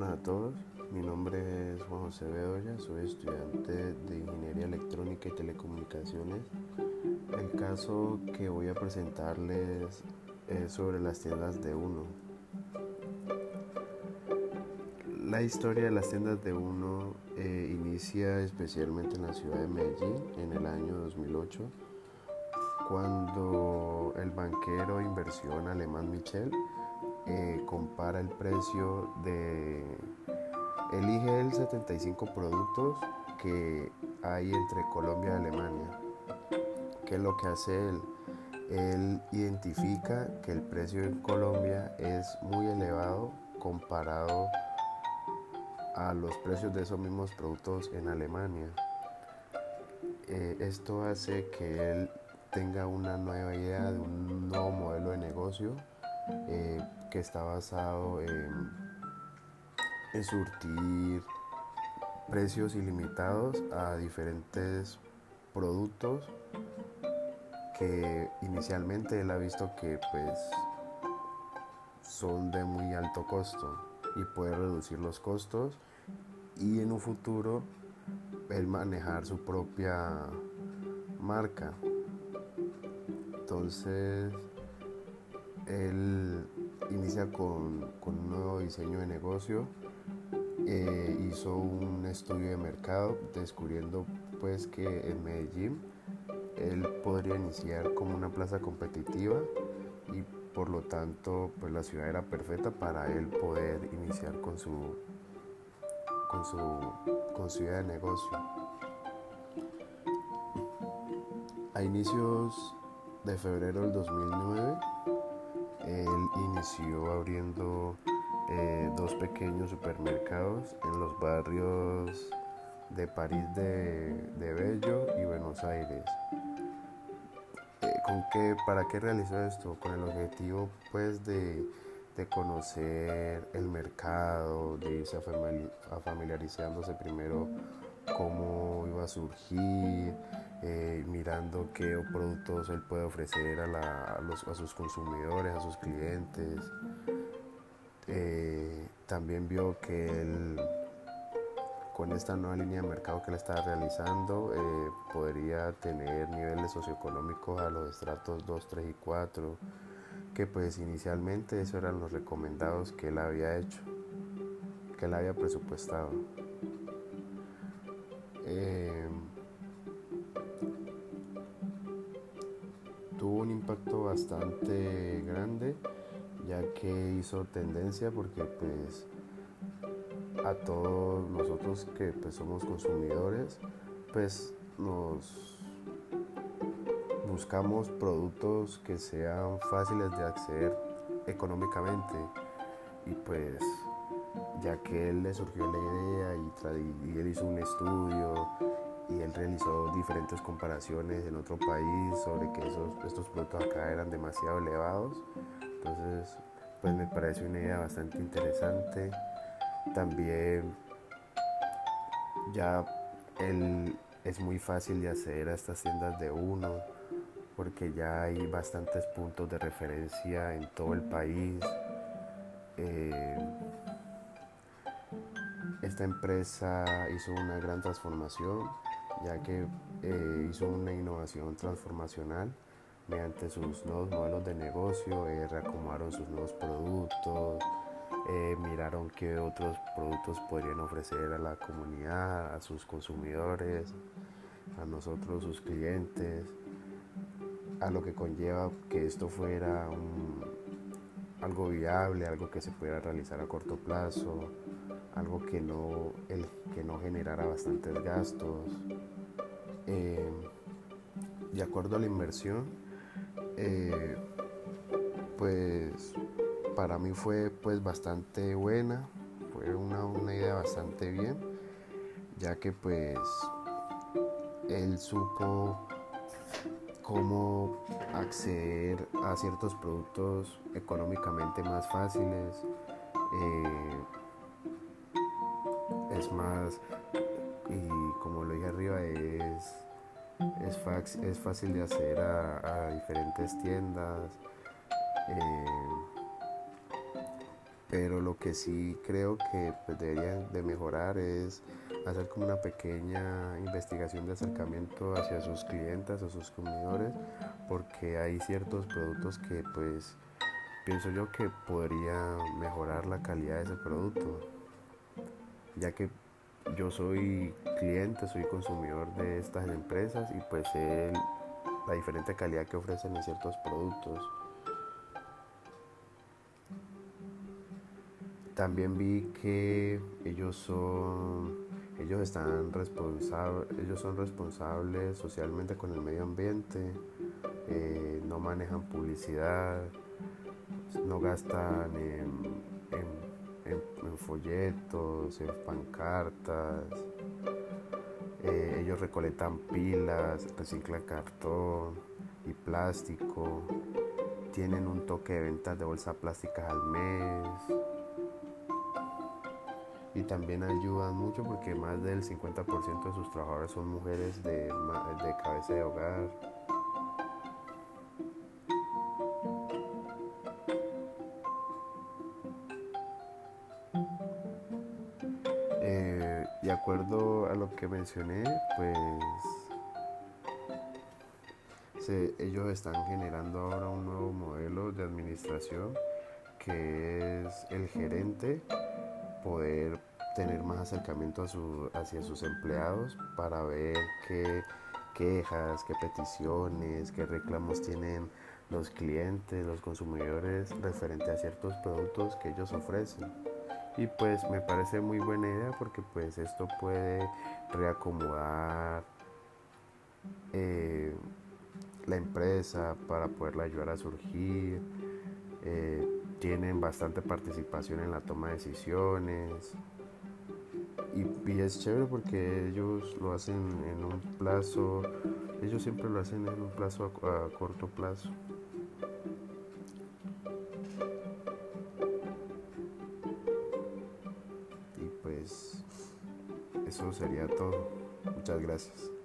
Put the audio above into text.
buenas a todos. Mi nombre es Juan José Bedoya, soy estudiante de Ingeniería Electrónica y Telecomunicaciones. El caso que voy a presentarles es sobre las tiendas de Uno. La historia de las tiendas de Uno eh, inicia especialmente en la ciudad de Medellín en el año 2008, cuando el banquero inversión alemán Michel eh, compara el precio de... Elige el 75 productos que hay entre Colombia y Alemania. ¿Qué es lo que hace él? Él identifica que el precio en Colombia es muy elevado comparado a los precios de esos mismos productos en Alemania. Eh, esto hace que él tenga una nueva idea de un nuevo modelo de negocio eh, que está basado en, surtir precios ilimitados a diferentes productos que inicialmente él ha visto que pues son de muy alto costo y puede reducir los costos y en un futuro él manejar su propia marca. Entonces él inicia con, un nuevo diseño de negocio, eh, hizo un estudio de mercado descubriendo pues que en Medellín él podría iniciar como una plaza competitiva y por lo tanto pues la ciudad era perfecta para él poder iniciar con su con su con su de negocio. A inicios de febrero del 2009 él inició abriendo eh, dos pequeños supermercados en los barrios de París de, Bello y Buenos Aires. Eh, ¿Con qué, ¿Para qué realizó esto? Con el objetivo pues de, conocer el mercado, de irse a familiarizándose primero cómo iba a surgir, eh, mirando qué productos él puede ofrecer a, los, a, sus consumidores, a sus clientes. Eh, también vio que él, con esta nueva línea de mercado que él estaba realizando, eh, podría tener niveles socioeconómicos a los estratos 2, 3 y 4, que pues inicialmente esos eran los recomendados que él había hecho, que él había presupuestado. Tuvo un impacto bastante grande ya que hizo tendencia porque pues a todos nosotros que pues, somos consumidores pues nos buscamos productos que sean fáciles de acceder económicamente. Y pues ya que él le surgió la idea y, él hizo un estudio y él realizó diferentes comparaciones en otro país sobre que esos, estos productos acá eran demasiado elevados. Entonces, pues me parece una idea bastante interesante. También ya él, es muy fácil de acceder a estas tiendas de uno porque ya hay bastantes puntos de referencia en todo el país. Eh, esta empresa hizo una gran transformación ya que eh, hizo una innovación transformacional mediante sus nuevos modelos de negocio, eh, reacomodaron sus nuevos productos, eh, miraron qué otros productos podrían ofrecer a la comunidad, a sus consumidores, a nosotros, sus clientes, a lo que conlleva que esto fuera algo viable, algo que se pudiera realizar a corto plazo, algo que no, el, que no generara bastantes gastos. Eh, de acuerdo a la inversión, eh, pues para mí fue pues bastante buena, fue una, una idea bastante bien, ya que pues él supo cómo acceder a ciertos productos económicamente más fáciles. Eh, es más, y como lo dije arriba, es, es, es fácil de hacer a, diferentes tiendas. Eh, pero lo que sí creo que pues, deberían de mejorar es hacer como una pequeña investigación de acercamiento hacia sus clientes, o sus consumidores, porque hay ciertos productos que pues pienso yo que podría mejorar la calidad de ese producto, ya que yo soy cliente, soy consumidor de estas empresas y pues sé la diferente calidad que ofrecen en ciertos productos. También vi que ellos son ellos están responsables ellos son responsables socialmente con el medio ambiente eh, no manejan publicidad no gastan en, folletos, en pancartas. Eh, ellos recolectan pilas, reciclan cartón y plástico. Tienen un toque de ventas de bolsas plásticas al mes. Y también ayudan mucho porque más del 50% de sus trabajadores son mujeres de, de cabeza de hogar. De acuerdo a lo que mencioné, pues ellos están generando ahora un nuevo modelo de administración que es el gerente poder tener más acercamiento hacia sus empleados para ver qué quejas, qué peticiones, qué reclamos tienen los clientes, los consumidores referente a ciertos productos que ellos ofrecen y pues me parece muy buena idea porque pues esto puede reacomodar eh, la empresa para poderla ayudar a surgir eh, tienen bastante participación en la toma de decisiones. Y, es chévere porque ellos lo hacen en un plazo ellos siempre lo hacen en un plazo a corto plazo Eso sería todo. Muchas gracias.